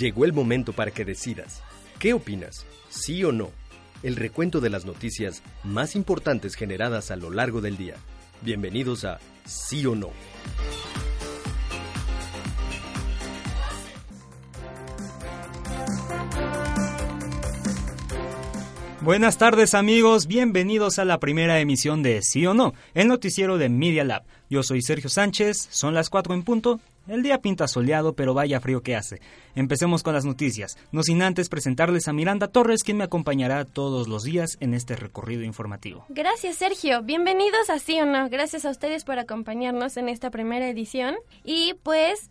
Llegó el momento para que decidas. ¿Qué opinas? ¿Sí o no? el recuento de las noticias más importantes generadas a lo largo del día. Bienvenidos a Sí o No. Buenas tardes amigos, bienvenidos a la primera emisión de Sí o No, el noticiero de Media Lab. Yo soy Sergio Sánchez, son las 4 en punto el día pinta soleado, pero vaya frío que hace. Empecemos con las noticias, no sin antes presentarles a Miranda Torres, quien me acompañará todos los días en este recorrido informativo. Gracias, Sergio. Bienvenidos a Sí o No. Gracias a ustedes por acompañarnos en esta primera edición. Y pues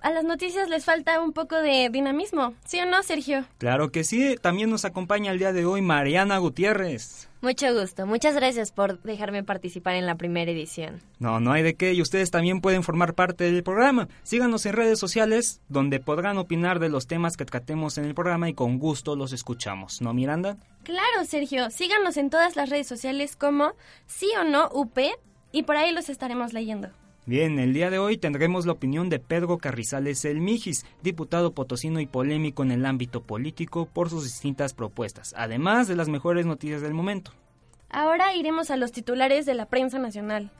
a las noticias les falta un poco de dinamismo, ¿sí o no, Sergio? Claro que sí, también nos acompaña el día de hoy Mariana Gutiérrez. Mucho gusto, muchas gracias por dejarme participar en la primera edición. No, no hay de qué, y ustedes también pueden formar parte del programa. Síganos en redes sociales, donde podrán opinar de los temas que tratemos en el programa y con gusto los escuchamos, ¿no, Miranda? Claro, Sergio, síganos en todas las redes sociales como sí o no UP, y por ahí los estaremos leyendo. Bien, el día de hoy tendremos la opinión de Pedro Carrizales El Mijis, diputado potosino y polémico en el ámbito político por sus distintas propuestas, además de las mejores noticias del momento. Ahora iremos a los titulares de la prensa nacional.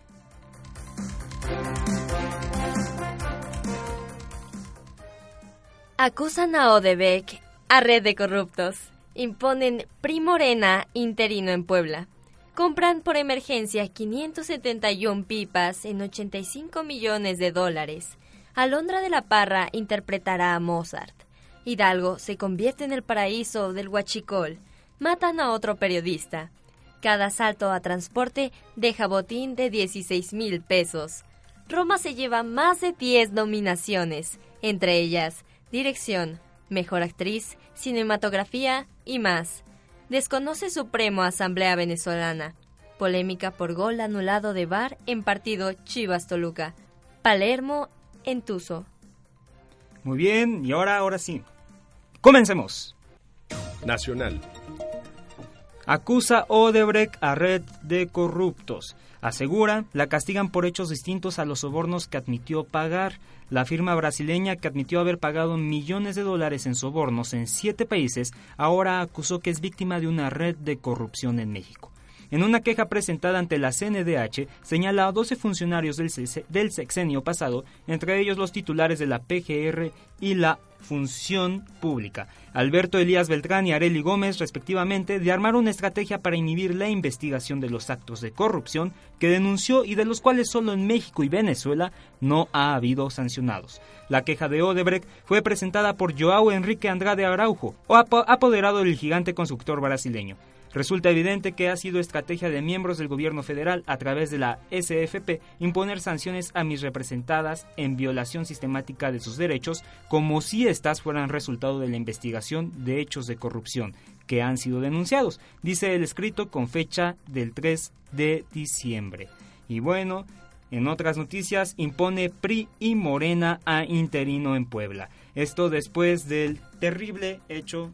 Acusan a Odebek a red de corruptos. Imponen primorena interino en Puebla compran por emergencia 571 pipas en 85 millones de dólares. Alondra de la Parra interpretará a Mozart. Hidalgo se convierte en el paraíso del huachicol. Matan a otro periodista. Cada salto a transporte deja botín de 16 mil pesos. Roma se lleva más de 10 nominaciones, entre ellas dirección, mejor actriz, cinematografía y más. Desconoce Supremo Asamblea Venezolana. Polémica por gol anulado de VAR en partido Chivas-Toluca. Palermo en Tuzo. Muy bien, y ahora, ahora sí. Comencemos. Nacional. Acusa Odebrecht a red de corruptos. Asegura, la castigan por hechos distintos a los sobornos que admitió pagar. La firma brasileña que admitió haber pagado millones de dólares en sobornos en siete países, ahora acusó que es víctima de una red de corrupción en México. En una queja presentada ante la CNDH, señala a 12 funcionarios del, sexenio pasado, entre ellos los titulares de la PGR y la Función Pública, Alberto Elías Beltrán y Areli Gómez, respectivamente, de armar una estrategia para inhibir la investigación de los actos de corrupción que denunció y de los cuales solo en México y Venezuela no ha habido sancionados. La queja de Odebrecht fue presentada por Joao Enrique Andrade Araujo, apoderado del gigante constructor brasileño. Resulta evidente que ha sido estrategia de miembros del gobierno federal a través de la SFP imponer sanciones a mis representadas en violación sistemática de sus derechos, como si éstas fueran resultado de la investigación de hechos de corrupción que han sido denunciados, dice el escrito con fecha del 3 de diciembre. Y bueno, en otras noticias, impone PRI y Morena a interino en Puebla. Esto después del terrible hecho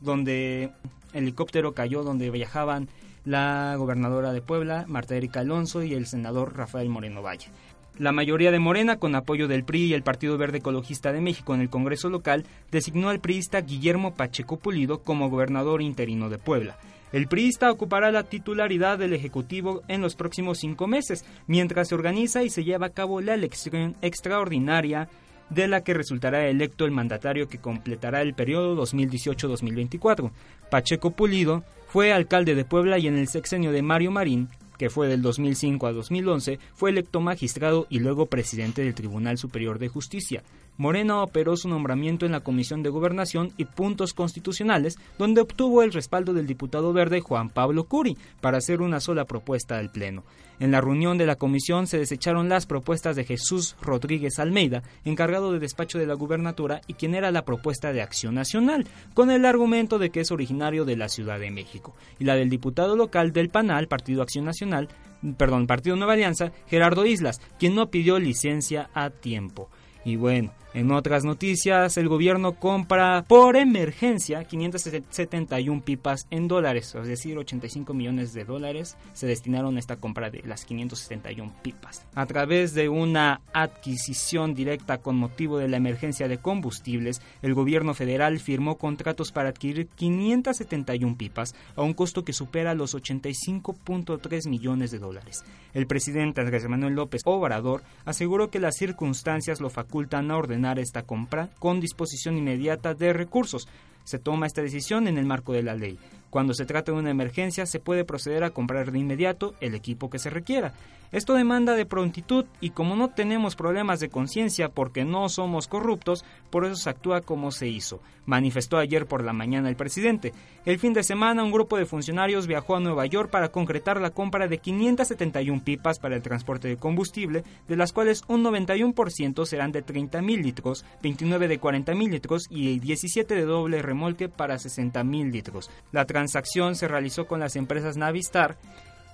donde helicóptero cayó donde viajaban la gobernadora de Puebla, Marta Erika Alonso, y el senador Rafael Moreno Valle. La mayoría de Morena, con apoyo del PRI y el Partido Verde Ecologista de México en el Congreso local, designó al priista Guillermo Pacheco Pulido como gobernador interino de Puebla. El priista ocupará la titularidad del Ejecutivo en los próximos cinco meses, mientras se organiza y se lleva a cabo la elección extraordinaria de la que resultará electo el mandatario que completará el periodo 2018-2024. Pacheco Pulido fue alcalde de Puebla y en el sexenio de Mario Marín que fue del 2005 a 2011, fue electo magistrado y luego presidente del Tribunal Superior de Justicia. Morena operó su nombramiento en la Comisión de Gobernación y Puntos Constitucionales, donde obtuvo el respaldo del diputado verde Juan Pablo Curi para hacer una sola propuesta al Pleno. En la reunión de la comisión se desecharon las propuestas de Jesús Rodríguez Almeida, encargado de despacho de la gubernatura y quien era la propuesta de Acción Nacional, con el argumento de que es originario de la Ciudad de México, y la del diputado local del PANAL, Partido Acción Nacional, perdón, Partido Nueva Alianza, Gerardo Islas, quien no pidió licencia a tiempo. Y bueno, en otras noticias, el gobierno compra por emergencia 571 pipas en dólares, es decir, 85 millones de dólares se destinaron a esta compra de las 571 pipas. A través de una adquisición directa con motivo de la emergencia de combustibles, el gobierno federal firmó contratos para adquirir 571 pipas a un costo que supera los 85.3 millones de dólares. El presidente Andrés Manuel López Obrador aseguró que las circunstancias lo facultan a ordenar esta compra con disposición inmediata de recursos. Se toma esta decisión en el marco de la ley. Cuando se trata de una emergencia, se puede proceder a comprar de inmediato el equipo que se requiera. Esto demanda de prontitud y como no tenemos problemas de conciencia porque no somos corruptos, por eso se actúa como se hizo, manifestó ayer por la mañana el presidente. El fin de semana un grupo de funcionarios viajó a Nueva York para concretar la compra de 571 pipas para el transporte de combustible, de las cuales un 91% serán de 30.000 litros, 29 de 40.000 litros y 17 de doble remolque para 60.000 litros. La transacción se realizó con las empresas Navistar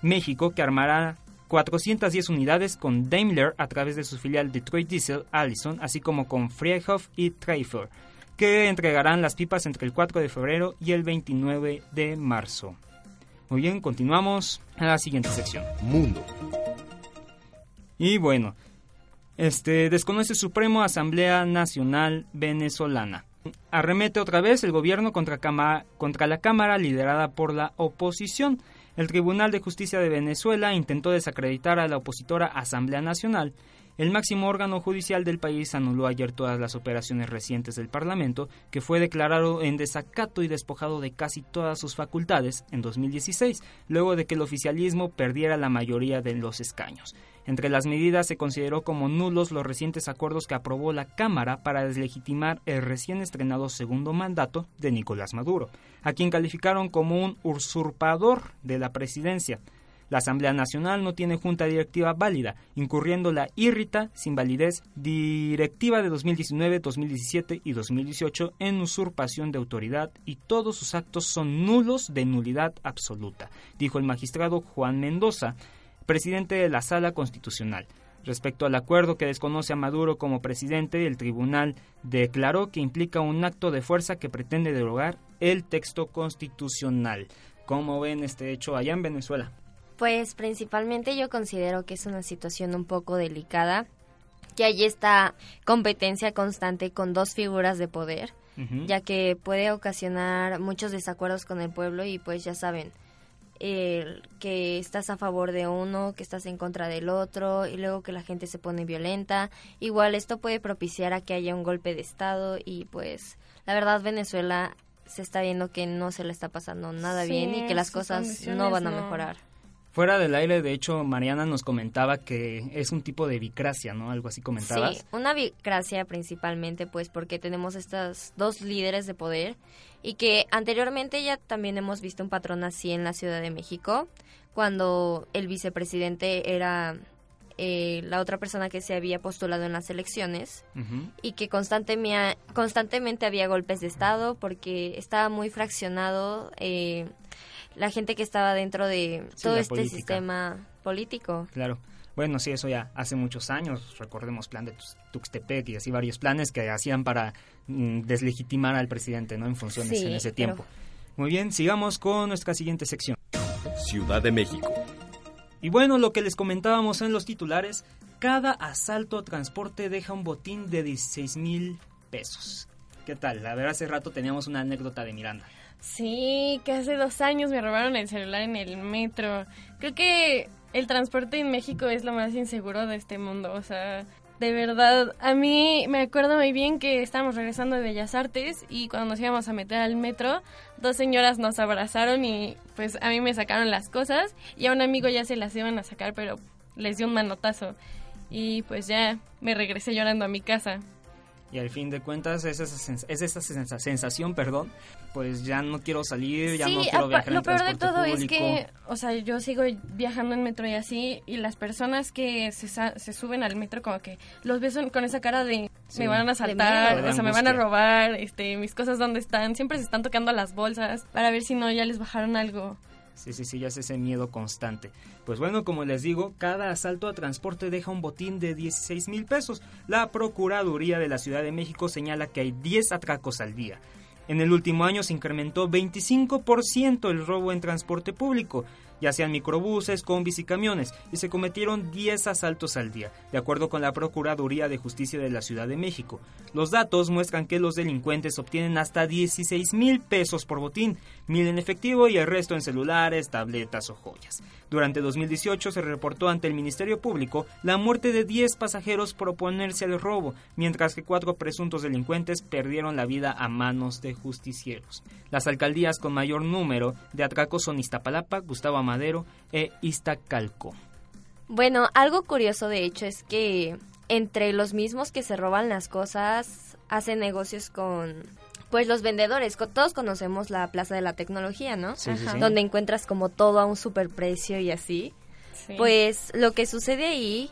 México, que armará 410 unidades con Daimler a través de su filial Detroit Diesel Allison, así como con Friedhof y Treifer, que entregarán las pipas entre el 4 de febrero y el 29 de marzo. Muy bien, continuamos a la siguiente sección. Mundo. Y bueno, este desconoce Supremo Asamblea Nacional Venezolana. Arremete otra vez el gobierno contra, la Cámara liderada por la oposición. El Tribunal de Justicia de Venezuela intentó desacreditar a la opositora Asamblea Nacional. El máximo órgano judicial del país anuló ayer todas las operaciones recientes del Parlamento, que fue declarado en desacato y despojado de casi todas sus facultades en 2016, luego de que el oficialismo perdiera la mayoría de los escaños. Entre las medidas se consideró como nulos los recientes acuerdos que aprobó la Cámara para deslegitimar el recién estrenado segundo mandato de Nicolás Maduro, a quien calificaron como un usurpador de la presidencia. La Asamblea Nacional no tiene junta directiva válida, incurriendo la irrita, sin validez, directiva de 2019, 2017 y 2018 en usurpación de autoridad y todos sus actos son nulos de nulidad absoluta, dijo el magistrado Juan Mendoza, presidente de la Sala Constitucional. Respecto al acuerdo que desconoce a Maduro como presidente, el tribunal declaró que implica un acto de fuerza que pretende derogar el texto constitucional. ¿Cómo ven este hecho allá en Venezuela? Pues principalmente yo considero que es una situación un poco delicada, que hay esta competencia constante con dos figuras de poder, ya que puede ocasionar muchos desacuerdos con el pueblo y pues ya saben, que estás a favor de uno, que estás en contra del otro y luego que la gente se pone violenta. Igual esto puede propiciar a que haya un golpe de Estado y pues la verdad Venezuela se está viendo que no se le está pasando nada bien y que las cosas no van a mejorar. Fuera del aire, de hecho, Mariana nos comentaba que es un tipo de bicracia, ¿no? Algo así comentabas. Sí, una bicracia principalmente, pues porque tenemos estas dos líderes de poder y que anteriormente ya también hemos visto un patrón así en la Ciudad de México, cuando el vicepresidente era eh, la otra persona que se había postulado en las elecciones y que constantemente había golpes de Estado porque estaba muy fraccionado. Eh, la gente que estaba dentro de todo este sistema político. Claro. Bueno, sí, eso ya hace muchos años, recordemos plan de Tuxtepec y así varios planes que hacían para mm, deslegitimar al presidente, ¿no? En funciones en ese tiempo. Muy bien, sigamos con nuestra siguiente sección. Ciudad de México. Y bueno, lo que les comentábamos en los titulares, cada asalto a transporte deja un botín de 16 mil pesos. ¿Qué tal? A ver, hace rato teníamos una anécdota de Miranda. Sí, que hace dos años me robaron el celular en el metro. Creo que el transporte en México es lo más inseguro de este mundo. O sea, De verdad, a mí me acuerdo muy bien que estábamos regresando de Bellas Artes y cuando nos íbamos a meter al metro, dos señoras nos abrazaron y pues a mí me sacaron las cosas y a un amigo ya se las iban a sacar, pero les dio un manotazo y pues ya me regresé llorando a mi casa. Y al fin de cuentas es esa, sens- es esa sensa- sensación, perdón, pues ya no quiero salir, ya sí, no quiero viajar en lo peor de todo es público. que, o sea, yo sigo viajando en metro y así, y las personas que se, se suben al metro como que los ves con esa cara de Sí. me van a miedo. o sea, me van a robar, este, mis cosas dónde están, siempre se están tocando las bolsas para ver si no ya les bajaron algo. Sí, sí, sí, ya es ese miedo constante. Pues bueno, como les digo, cada asalto a transporte deja un botín de 16 mil pesos. La Procuraduría de la Ciudad de México señala que hay 10 atracos al día. En el último año se incrementó 25% el robo en transporte público, ya sean microbuses, combis y camiones, y se cometieron 10 asaltos al día, de acuerdo con la Procuraduría de Justicia de la Ciudad de México. Los datos muestran que los delincuentes obtienen hasta 16 mil pesos por botín, mil en efectivo y el resto en celulares, tabletas o joyas. Durante 2018 se reportó ante el Ministerio Público la muerte de 10 pasajeros por oponerse al robo, mientras que cuatro presuntos delincuentes perdieron la vida a manos de justicieros. Las alcaldías con mayor número de atracos son Iztapalapa, Gustavo Amadero e Iztacalco. Bueno, algo curioso de hecho es que entre los mismos que se roban las cosas hacen negocios con pues los vendedores. Todos conocemos la Plaza de la Tecnología, ¿no? Sí, sí, Ajá. sí. Donde encuentras como todo a un superprecio y así. Sí. Pues lo que sucede ahí,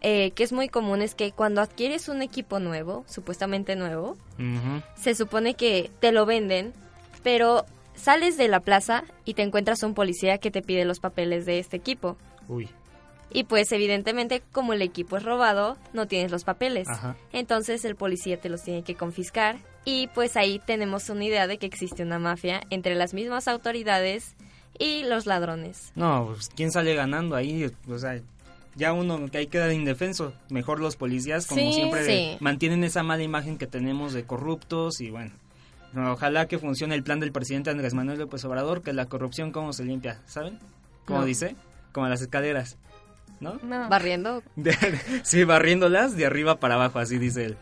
eh, que es muy común, es que cuando adquieres un equipo nuevo, supuestamente nuevo, se supone que te lo venden, pero sales de la plaza y te encuentras un policía que te pide los papeles de este equipo. Uy, Y pues evidentemente como el equipo es robado, no tienes los papeles. Ajá. Entonces el policía te los tiene que confiscar y pues ahí tenemos una idea de que existe una mafia entre las mismas autoridades y los ladrones. No, pues quién sale ganando ahí, o sea, ya uno que ahí queda indefenso. Mejor los policías, como Sí, siempre, sí. mantienen esa mala imagen que tenemos de corruptos y bueno. no, Ojalá que funcione el plan del presidente Andrés Manuel López Obrador, que la corrupción cómo se limpia, ¿saben? ¿Cómo No. dice? Como las escaleras, ¿no? No. Barriendo. De- sí, barriéndolas de arriba para abajo, así dice él.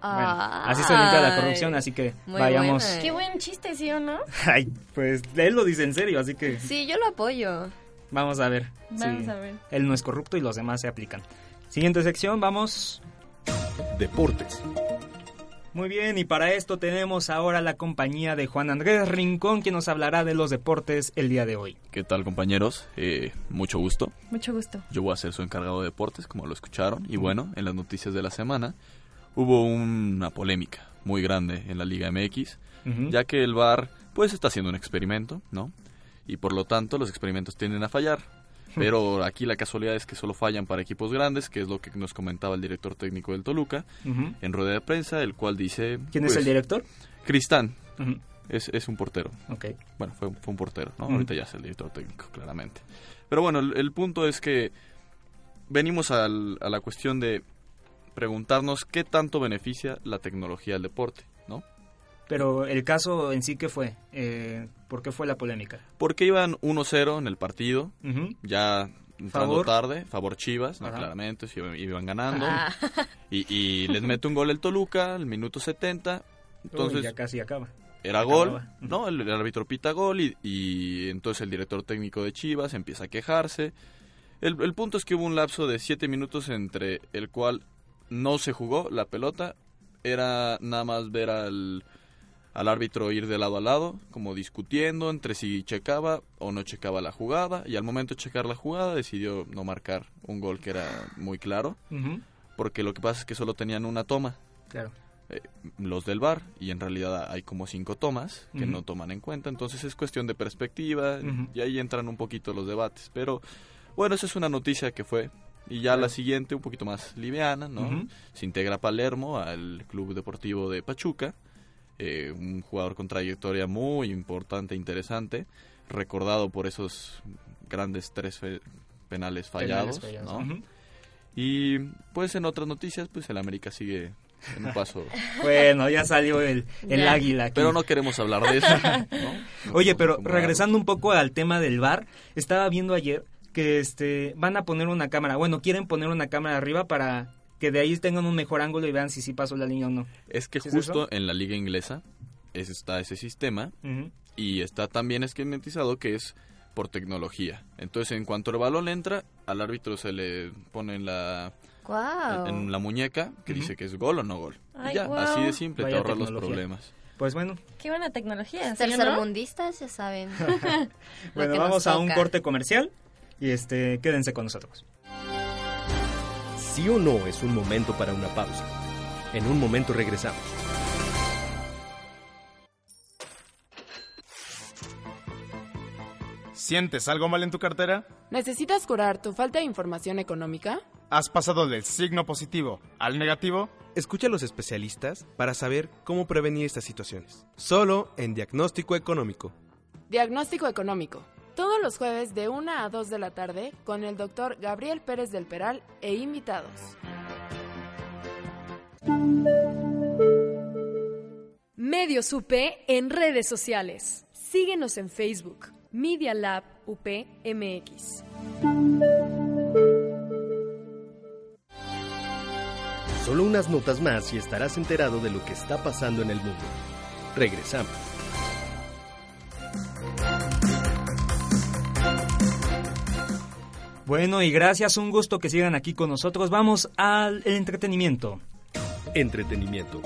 Bueno, así se limpia la corrupción, así que Muy vayamos. buena. Qué buen chiste, ¿sí o no? Ay, pues él lo dice en serio, así que Sí, yo lo apoyo. vamos a ver. Vamos si a ver. Él no es corrupto y los demás se aplican. Siguiente sección, vamos. Deportes. Muy bien, y para esto tenemos ahora la compañía de Juan Andrés Rincón, quien nos hablará de los deportes el día de hoy. ¿Qué tal compañeros? Eh, mucho gusto. Mucho gusto. Yo voy a ser su encargado de deportes, como lo escucharon. Y bueno, en las noticias de la semana hubo una polémica muy grande en la Liga MX, ya que el VAR pues está haciendo un experimento, ¿no? Y por lo tanto los experimentos tienden a fallar. Pero aquí la casualidad es que solo fallan para equipos grandes, que es lo que nos comentaba el director técnico del Toluca en rueda de prensa, el cual dice... ¿Quién es pues, el director? Cristán. Es, es un portero. Bueno, fue, fue un portero, ¿no? Ahorita ya es el director técnico, claramente. Pero bueno, el, el punto es que venimos al- a la cuestión de preguntarnos qué tanto beneficia la tecnología al deporte, ¿no? Pero el caso en sí, ¿qué fue? Eh, ¿Por qué fue la polémica? Porque iban 1-0 en el partido, ya entrando Favor. tarde, favor Chivas, ¿no? Claramente, se iban, ganando. Ah, Y, y les mete un gol el Toluca al minuto 70. Entonces, Uy, ya casi acaba. Era Acababa. gol, ¿no? El, el árbitro pita gol y, y entonces el director técnico de Chivas empieza a quejarse. El, el punto es que hubo un lapso de siete minutos entre el cual no se jugó la pelota. Era nada más ver al, al árbitro ir de lado a lado, como discutiendo entre si checaba o no checaba la jugada. Y al momento de checar la jugada decidió no marcar un gol que era muy claro. Porque lo que pasa es que solo tenían una toma Claro. eh, los del bar y en realidad hay como cinco tomas que no toman en cuenta entonces es cuestión de perspectiva y ahí entran un poquito los debates pero bueno esa es una noticia que fue y ya la siguiente un poquito más liviana no se integra Palermo al club deportivo de Pachuca eh, un jugador con trayectoria muy importante e interesante recordado por esos grandes tres fe- penales fallados, Penales ¿no? fallados. Ujú. y pues en otras noticias pues el América sigue en un paso Bueno, ya salió el, el águila. aquí. Pero no queremos hablar de eso. ¿no? Oye, No, pero regresando un poco al tema del bar, estaba viendo ayer que este van a poner una cámara, bueno, quieren poner una cámara arriba para que de ahí tengan un mejor ángulo y vean si sí pasó la línea o no. Es que ¿Sí es justo eso? en la liga inglesa es- está ese sistema y está también esquematizado que es por tecnología. Entonces, en cuanto el balón entra, al árbitro se le pone en la, Wow. en la muñeca que dice que es gol o no gol. Ay, y ya, así de simple, Vaya te ahorras los problemas. Pues bueno, Qué buena tecnología, ¿sí o no? Tercermundistas, ya saben. Bueno vamos a un corte comercial y este quédense con nosotros. Sí o no es un momento para una pausa. En un momento regresamos. ¿Sientes algo mal en tu cartera? ¿Necesitas curar tu falta de información económica? ¿Has pasado del signo positivo al negativo? Escucha a los especialistas para saber cómo prevenir estas situaciones. Solo en Diagnóstico Económico. Diagnóstico económico. Todos los jueves de 1 a 2 de la tarde con el doctor Gabriel Pérez del Peral e invitados. Medios UP en redes sociales. Síguenos en Facebook, Media Lab UPMX. Solo unas notas más y estarás enterado de lo que está pasando en el mundo. Regresamos. Bueno, y gracias, un gusto que sigan aquí con nosotros. Vamos al entretenimiento. Entretenimiento.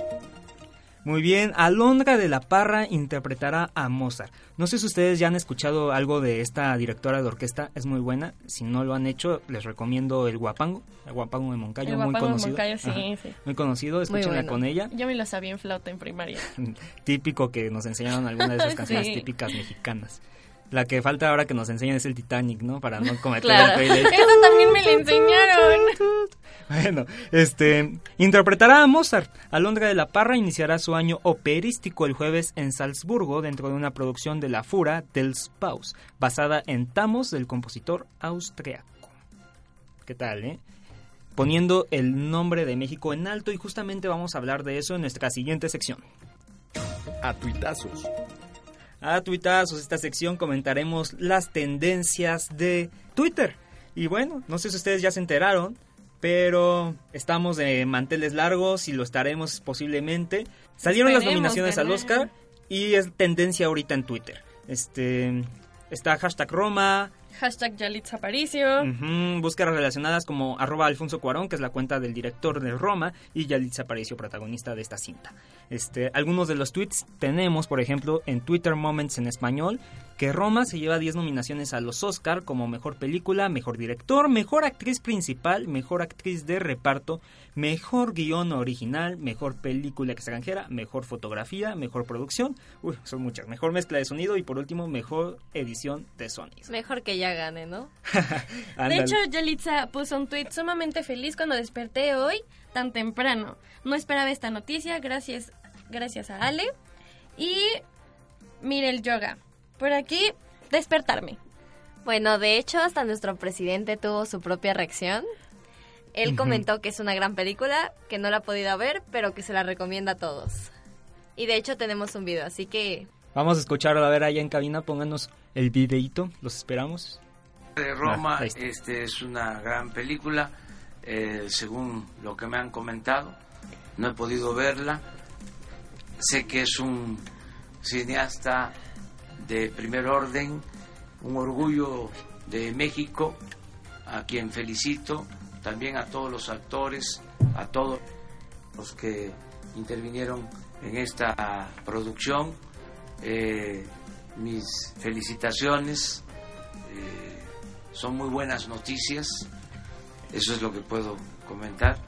Muy bien, Alondra de la Parra interpretará a Mozart. No sé si ustedes ya han escuchado algo de esta directora de orquesta, es muy buena. Si no lo han hecho, les recomiendo El Guapango, El Guapango de Moncayo, El muy Guapango de conocido. Moncayo, sí, Ajá, sí. Muy conocido, escúchenla bueno. con ella. Yo me lo sabía en flauta en primaria. Típico que nos enseñaron algunas de esas canciones Sí. típicas mexicanas. La que falta ahora que nos enseñen es el Titanic, ¿no? Para no cometer Claro. el. Eso también me lo enseñaron. Bueno, este interpretará a Mozart. Alondra de la Parra iniciará su año operístico el jueves en Salzburgo dentro de una producción de la Fura del Spaus, basada en Tamos del compositor austriaco. ¿Qué tal, eh? Poniendo el nombre de México en alto y justamente vamos a hablar de eso en nuestra siguiente sección. A tuitazos. A tuitazos, esta sección comentaremos las tendencias de Twitter. Y bueno, no sé si ustedes ya se enteraron, pero estamos de manteles largos y lo estaremos posiblemente. Salieron las nominaciones al. Oscar y es tendencia ahorita en Twitter. Este está hashtag Roma, Hashtag Yalitza Aparicio. Búsquedas relacionadas como arroba Alfonso Cuarón, que es la cuenta del director de Roma, y Yalitza Aparicio, protagonista de esta cinta. Este, algunos de los tweets tenemos, por ejemplo, en Twitter Moments en español, que Roma se lleva 10 nominaciones a los Oscar como mejor película, mejor director, mejor actriz principal, mejor actriz de reparto, mejor guion original, mejor película extranjera, mejor fotografía, mejor producción, uy, son muchas, mejor mezcla de sonido y por último, mejor edición de sonido. Mejor que ya gane, ¿no? De hecho, Yalitza puso un tweet sumamente feliz cuando desperté hoy tan temprano. No esperaba esta noticia, gracias, gracias a Ale. Y mire el yoga. Por aquí, despertarme. Bueno, de hecho, hasta nuestro presidente tuvo su propia reacción. Él Ujú. comentó que es una gran película, que no la ha podido ver, pero que se la recomienda a todos. Y de hecho tenemos un video, así que Vamos a escucharlo, a ver allá en cabina, pónganos el videíto, los esperamos. de Roma Ah, este es una gran película eh, según lo que me han comentado no he podido verla sé que es un cineasta de primer orden un orgullo de México a quien felicito también a todos los actores a todos los que intervinieron en esta producción Eh, mis felicitaciones eh, son muy buenas noticias, eso es lo que puedo comentar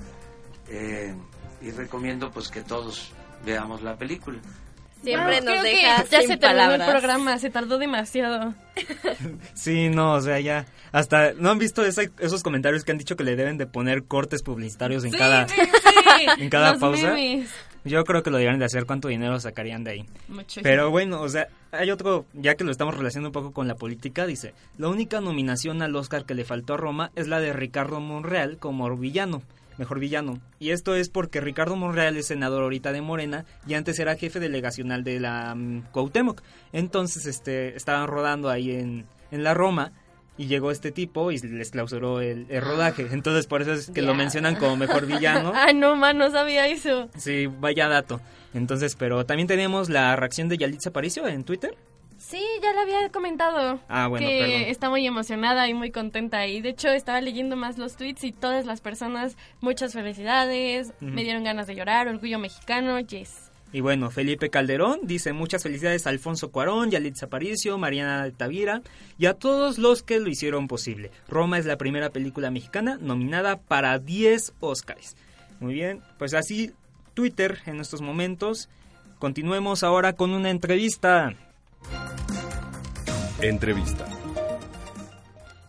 eh, y recomiendo pues que todos veamos la película. Siempre nos deja ya sin se terminó palabras. el programa, se tardó demasiado. Sí, no, o sea, ya. Hasta, ¿no han visto ese- esos comentarios que han dicho que le deben de poner cortes publicitarios en Sí, cada... sí, sí. en cada Los pausa. memes. Yo creo que lo deberían de hacer, ¿cuánto dinero sacarían de ahí? Muchísimo. Pero bueno, o sea, hay otro, ya que lo estamos relacionando un poco con la política, dice, la única nominación al Oscar que le faltó a Roma es la de Ricardo Monreal como villano, mejor villano. Y esto es porque Ricardo Monreal es senador ahorita de Morena y antes era jefe delegacional de la Cuauhtémoc. Entonces, este, estaban rodando ahí en, en la Roma y llegó este tipo y les clausuró el, rodaje. Entonces por eso es que lo mencionan como mejor villano. ah, no, man, no sabía eso. Sí, vaya dato. Entonces, pero también tenemos la reacción de Yalitza Aparicio en Twitter. Sí, ya la había comentado. Ah, bueno, que está muy emocionada y muy contenta. Y de hecho estaba leyendo más los tweets y todas las personas, muchas felicidades, me dieron ganas de llorar, orgullo mexicano, yes. Y bueno, Felipe Calderón dice muchas felicidades a Alfonso Cuarón, Yalitza Aparicio, Mariana Tavira y a todos los que lo hicieron posible. Roma es la primera película mexicana nominada para 10 Oscars. Muy bien, pues así Twitter en estos momentos. Continuemos ahora con una entrevista. Entrevista.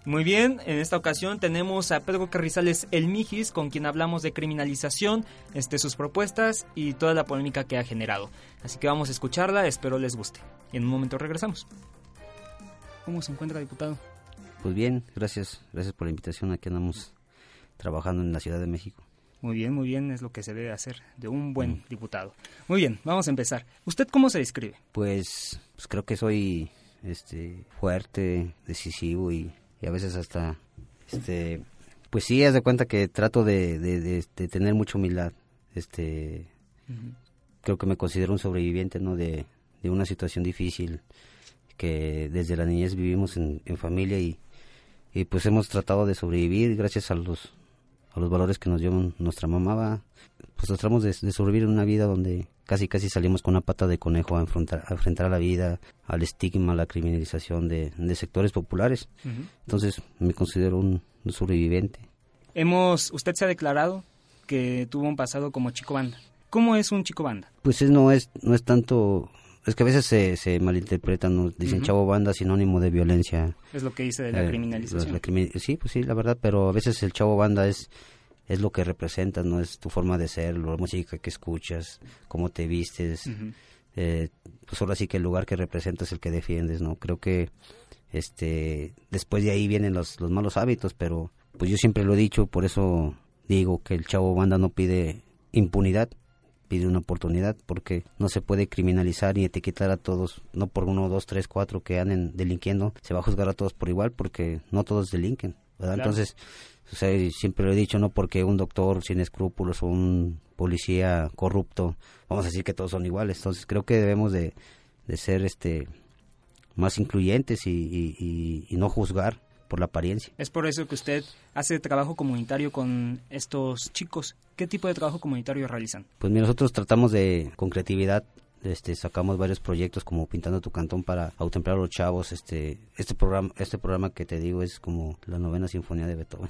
Muy bien, en esta ocasión tenemos a Pedro Carrizales El Mijis, con quien hablamos de criminalización, este, sus propuestas y toda la polémica que ha generado. Así que vamos a escucharla, espero les guste. Y en un momento regresamos. ¿Cómo se encuentra, diputado? Pues bien, gracias, gracias por la invitación. Aquí andamos trabajando en la Ciudad de México. Muy bien, muy bien, es lo que se debe hacer de un buen mm. diputado. Muy bien, vamos a empezar. ¿Usted cómo se describe? Pues, pues creo que soy este, fuerte, decisivo y y a veces hasta, este, pues sí, haz de cuenta que trato de, de, tener mucha humildad. Este, creo que me considero un sobreviviente, ¿no? De, de una situación difícil que desde la niñez vivimos en, familia y, y pues hemos tratado de sobrevivir gracias a los a los valores que nos dio nuestra mamá pues tratamos de, sobrevivir en una vida donde casi casi salimos con una pata de conejo a enfrentar a, enfrentar a la vida, al estigma, a la criminalización de, sectores populares. Entonces me considero un, sobreviviente. Hemos, usted se ha declarado que tuvo un pasado como chico banda. ¿Cómo es un chico banda? Pues no es no es tanto es que a veces se, se malinterpretan, nos dicen chavo banda sinónimo de violencia. Es lo que dice de la eh, criminalización. sí, pues sí, la verdad, pero a veces el chavo banda es es lo que representas, no es tu forma de ser, la música que escuchas, cómo te vistes. eh, pues ahora sí que el lugar que representas es el que defiendes, ¿no? Creo que este después de ahí vienen los, los malos hábitos, pero pues yo siempre lo he dicho, por eso digo que el chavo banda no pide impunidad, pide una oportunidad porque no se puede criminalizar y etiquetar a todos, no por uno, dos, tres, cuatro que anden delinquiendo, se va a juzgar a todos por igual porque no todos delinquen, ¿verdad? Entonces, o sea, siempre lo he dicho, no porque un doctor sin escrúpulos o un policía corrupto, vamos a decir que todos son iguales. Entonces creo que debemos de, ser este más incluyentes y, y no juzgar por la apariencia. Es por eso que usted hace trabajo comunitario con estos chicos. ¿Qué tipo de trabajo comunitario realizan? Pues nosotros tratamos de, con creatividad, este, sacamos varios proyectos como Pintando tu Cantón para autoemplear a los chavos. Este, este programa, este programa que te digo es como la novena sinfonía de Beethoven.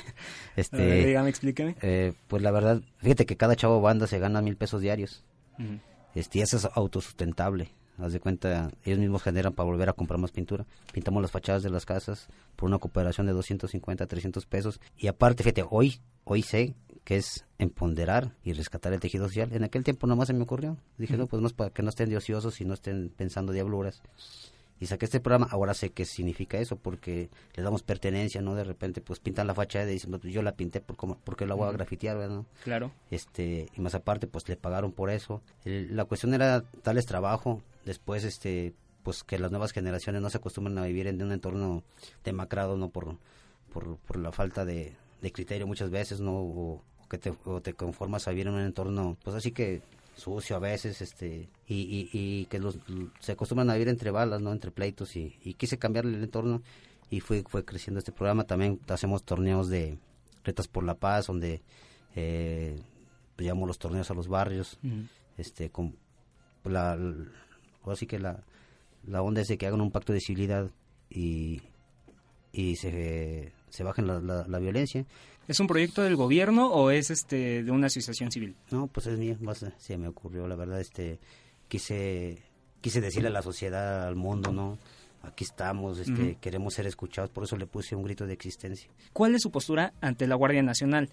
este, dígame, explíqueme. Eh, pues la verdad, fíjate que cada chavo banda se gana mil pesos diarios. este, y eso es autosustentable. Haz de cuenta, ellos mismos generan para volver a comprar más pintura. Pintamos las fachadas de las casas por una cooperación de 250, 300 pesos. Y aparte, fíjate, hoy, hoy sé que es empoderar y rescatar el tejido social. En aquel tiempo nomás se me ocurrió. Dije, no, pues no es para que no estén de ociosos y no estén pensando diabluras. Y saqué este programa, ahora sé qué significa eso, porque le damos pertenencia, ¿no? De repente, pues pintan la fachada y dicen, pues yo la pinté, por cómo, porque la voy a grafitear, ¿verdad? Claro. Este, y más aparte, pues le pagaron por eso. la cuestión era darles trabajo, después, este, pues que las nuevas generaciones no se acostumbren a vivir en un entorno demacrado, ¿no? Por, por, por la falta de, de criterio muchas veces, ¿no? O, que te, o te conformas a vivir en un entorno, pues así que sucio a veces, este, y, y, que los, se acostumbran a vivir entre balas, ¿no? Entre pleitos y, quise cambiarle el entorno y fue, fue creciendo este programa. También hacemos torneos de retas por la paz, donde eh, llamamos los torneos a los barrios, este, con la, así que la, la onda es de que hagan un pacto de civilidad y, y se, se bajen la, la violencia ¿Es un proyecto del gobierno o es este de una asociación civil? No, pues es mío, más se me ocurrió, la verdad, este quise quise decirle a la sociedad, al mundo, ¿no? Aquí estamos, este, queremos ser escuchados, por eso le puse un grito de existencia. ¿Cuál es su postura ante la Guardia Nacional?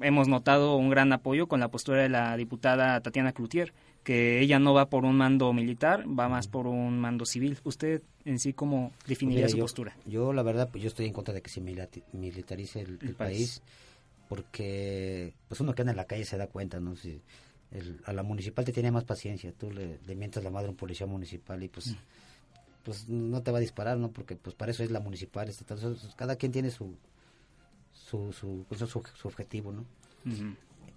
Hemos notado un gran apoyo con la postura de la diputada Tatiana Cloutier, que ella no va por un mando militar, va más por un mando civil. ¿Usted en sí cómo definiría su postura? Yo la verdad, pues yo estoy en contra de que se militarice el, país. porque pues uno que anda en la calle se da cuenta, ¿no? Si a la municipal te tiene más paciencia, tú le, mientas la madre a un policía municipal y pues... pues no te va a disparar, ¿no? Porque pues para eso es la municipal, estatal, cada quien tiene su su, su, pues, su, su objetivo, ¿no?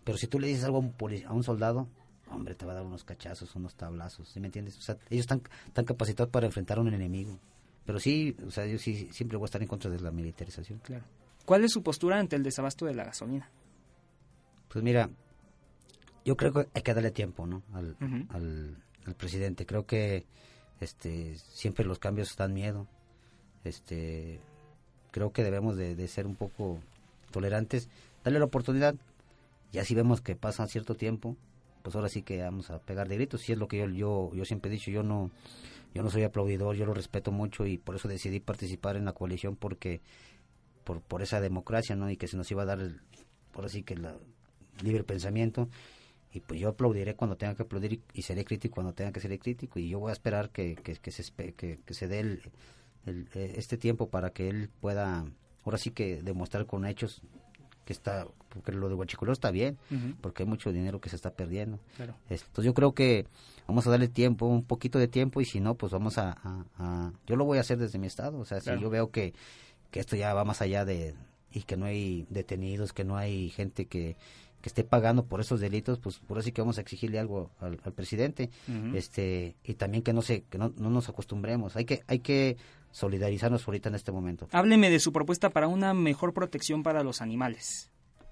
Pero si tú le dices algo a un, a un soldado, hombre, te va a dar unos cachazos, unos tablazos, ¿sí me entiendes? O sea, ellos están, están capacitados para enfrentar a un enemigo. Pero sí, o sea, yo sí siempre voy a estar en contra de la militarización. Claro. ¿Cuál es su postura ante el desabasto de la gasolina? Pues mira, yo creo que hay que darle tiempo, ¿no? Al, al, presidente. Creo que este siempre los cambios dan miedo. Este creo que debemos de, de ser un poco tolerantes, darle la oportunidad. Ya si vemos que pasa cierto tiempo, pues ahora sí que vamos a pegar de gritos. Si es lo que yo, yo, siempre he dicho, yo no, yo no soy aplaudidor, yo lo respeto mucho y por eso decidí participar en la coalición porque por, por esa democracia, ¿no? Y que se nos iba a dar, por así que el libre pensamiento. Y pues yo aplaudiré cuando tenga que aplaudir y, seré crítico cuando tenga que ser crítico. Y yo voy a esperar que, que, se, que, se dé el, este tiempo para que él pueda, ahora sí que demostrar con hechos que está, porque lo de Huachicolero está bien, porque hay mucho dinero que se está perdiendo. Entonces yo creo que vamos a darle tiempo, un poquito de tiempo, y si no, pues vamos a, yo lo voy a hacer desde mi estado, o sea, si yo veo que, que esto ya va más allá de, y que no hay detenidos, que no hay gente que, que esté pagando por esos delitos, pues por eso sí que vamos a exigirle algo al, presidente, este y también que no se que no, no, nos acostumbremos, hay que hay que solidarizarnos ahorita en este momento. Hábleme de su propuesta para una mejor protección para los animales.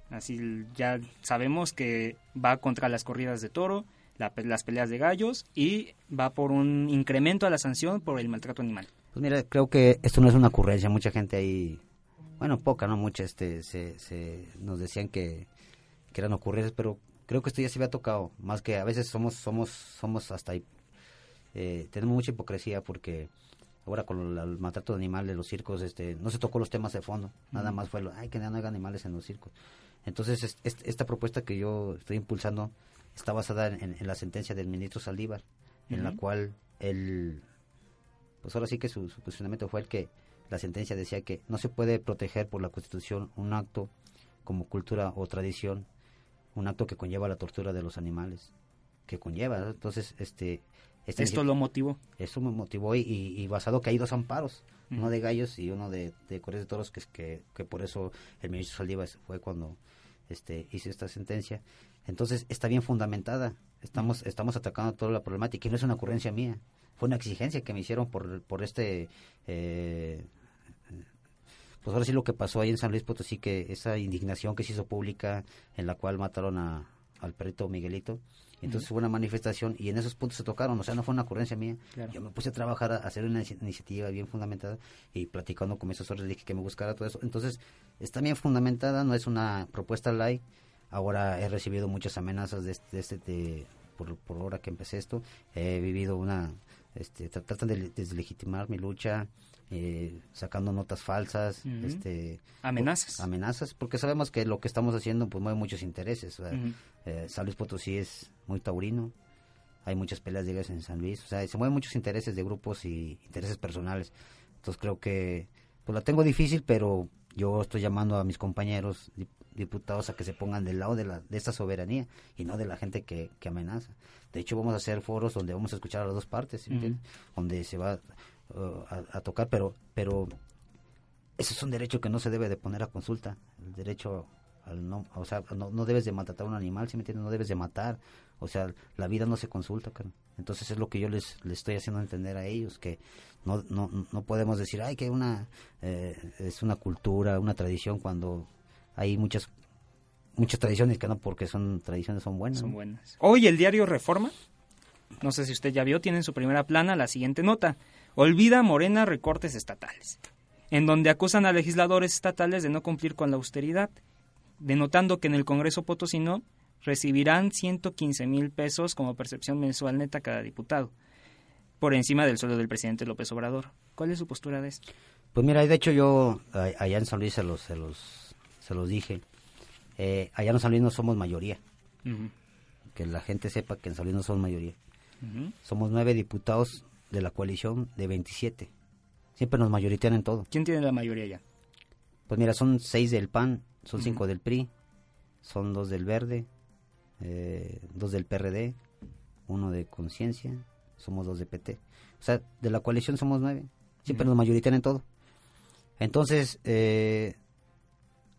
Así ya sabemos que va contra las corridas de toro, las peleas de gallos y va por un incremento a la sanción por el maltrato animal. Pues mira, creo que esto no es una ocurrencia, mucha gente ahí, bueno, poca, no mucha, este, se, se nos decían que, que eran ocurrencias, pero creo que esto ya se había tocado, más que a veces somos, somos, somos hasta, eh, tenemos mucha hipocresía porque ahora con el, maltrato de animales, los circos, este, no se tocó los temas de fondo, nada más fue lo, ay, que no haya animales en los circos. Entonces, esta propuesta que yo estoy impulsando está basada en, la sentencia del ministro Saldívar, en la cual él, pues ahora sí que su, su posicionamiento fue el que la sentencia decía que no se puede proteger por la Constitución un acto como cultura o tradición, un acto que conlleva la tortura de los animales, que conlleva, entonces, este, este, ¿Esto lo motivó? Eso me motivó y, basado que hay dos amparos, uno de gallos y uno de, de de toros, que, que, por eso el ministro Saldívar fue cuando este, hizo esta sentencia. Entonces está bien fundamentada, estamos, estamos atacando toda la problemática y no es una ocurrencia mía, fue una exigencia que me hicieron por, por este... Eh, pues ahora sí lo que pasó ahí en San Luis Potosí, que esa indignación que se hizo pública en la cual mataron a, al perrito Miguelito, entonces fue una manifestación y en esos puntos se tocaron, o sea, no fue una ocurrencia mía. Yo me puse a trabajar, a hacer una iniciativa bien fundamentada y platicando con mis asesores dije que me buscara todo eso. Entonces, está bien fundamentada, no es una propuesta light. Ahora he recibido muchas amenazas de este, de este por, por hora que empecé esto. He vivido una, este, tratan de deslegitimar mi lucha, eh, sacando notas falsas, este, amenazas, amenazas, porque sabemos que lo que estamos haciendo pues mueve muchos intereses. Eh, San Luis Potosí es muy taurino, hay muchas peleas de en San Luis, o sea, se mueven muchos intereses de grupos y intereses personales. Entonces creo que pues la tengo difícil, pero yo estoy llamando a mis compañeros diputados a que se pongan del lado de, la, de esta soberanía y no de la gente que, que amenaza. De hecho, vamos a hacer foros donde vamos a escuchar a las dos partes, donde se va uh, a, tocar, pero, pero ese es un derecho que no se debe de poner a consulta. El derecho al no, o sea, no, debes de matar a un animal, ¿sí me entiendes? No debes de matar. O sea, la vida no se consulta, Entonces es lo que yo les, les estoy haciendo entender a ellos, que no, no, no podemos decir, ay, que una, eh, es una cultura, una tradición, cuando hay muchas muchas tradiciones que no porque son tradiciones son buenas. Son buenas. Hoy el diario Reforma, no sé si usted ya vio, tiene en su primera plana la siguiente nota. Olvida Morena recortes estatales, en donde acusan a legisladores estatales de no cumplir con la austeridad, denotando que en el Congreso Potosino recibirán 115 mil pesos como percepción mensual neta cada diputado, por encima del sueldo del presidente López Obrador. ¿Cuál es su postura de esto? Pues mira, de hecho yo allá en San Luis se los, se los, se los dije eh, allá en San Luis no somos mayoría. Que la gente sepa que en San Luis no somos mayoría. Somos nueve diputados de la coalición de 27. Siempre nos mayoritean en todo. ¿Quién tiene la mayoría ya? Pues mira, son seis del PAN, son cinco del PRI, son dos del Verde, eh, dos del PRD, uno de Conciencia, somos dos de PT. O sea, de la coalición somos nueve. Siempre nos mayoritean en todo. Entonces, eh,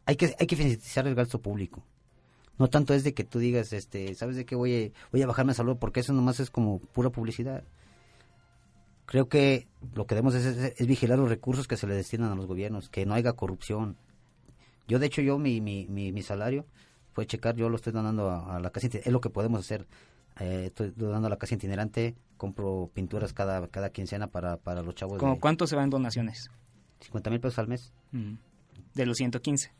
hay que hay que financiar el gasto público. No tanto es de que tú digas, este, ¿sabes de qué voy a, voy a bajarme a salud? Porque eso nomás es como pura publicidad. Creo que lo que debemos es, es, vigilar los recursos que se le destinan a los gobiernos, que no haya corrupción. Yo, de hecho, yo mi, mi, mi, salario fue checar, yo lo estoy donando a, la casa, es lo que podemos hacer. Eh, estoy donando a la casa itinerante, compro pinturas cada, cada quincena para, para los chavos. ¿Cómo cuánto se va en donaciones? 50 mil pesos al mes. De los 115.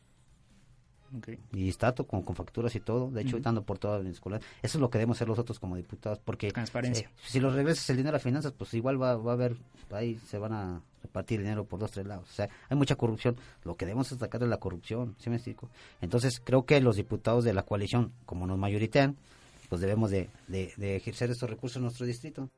Y está con, con facturas y todo. De hecho, dando por toda la escuela. Eso es lo que debemos hacer nosotros como diputados. Porque Transparencia. Eh, si los regresas el dinero a finanzas, pues igual va, va a haber, ahí se van a repartir dinero por dos, tres lados. O sea, hay mucha corrupción. Lo que debemos destacar es la corrupción. ¿Sí me explico? Entonces, creo que los diputados de la coalición, como nos mayoritean, pues debemos de, de, de ejercer estos recursos en nuestro distrito.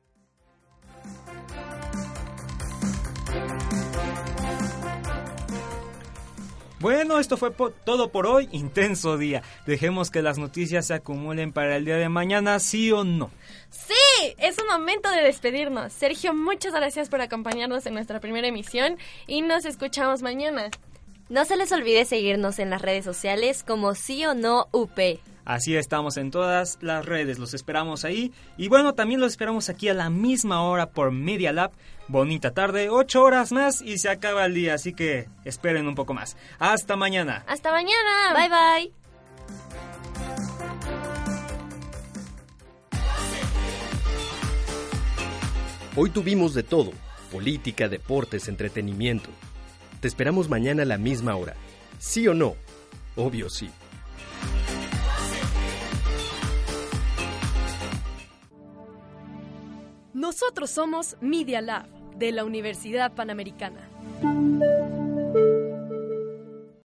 Bueno, esto fue todo por hoy. Intenso día. Dejemos que las noticias se acumulen para el día de mañana, ¿sí o no? Sí, es un momento de despedirnos. Sergio, muchas gracias por acompañarnos en nuestra primera emisión y nos escuchamos mañana. No se les olvide seguirnos en las redes sociales como sí o no UP. Así estamos en todas las redes, los esperamos ahí. Y bueno, también los esperamos aquí a la misma hora por Media Lab. Bonita tarde, ocho horas más y se acaba el día, así que esperen un poco más. Hasta mañana. Hasta mañana. Bye bye. Hoy tuvimos de todo, política, deportes, entretenimiento. Te esperamos mañana a la misma hora. ¿Sí o no? Obvio sí. Nosotros somos Media Lab de la Universidad Panamericana.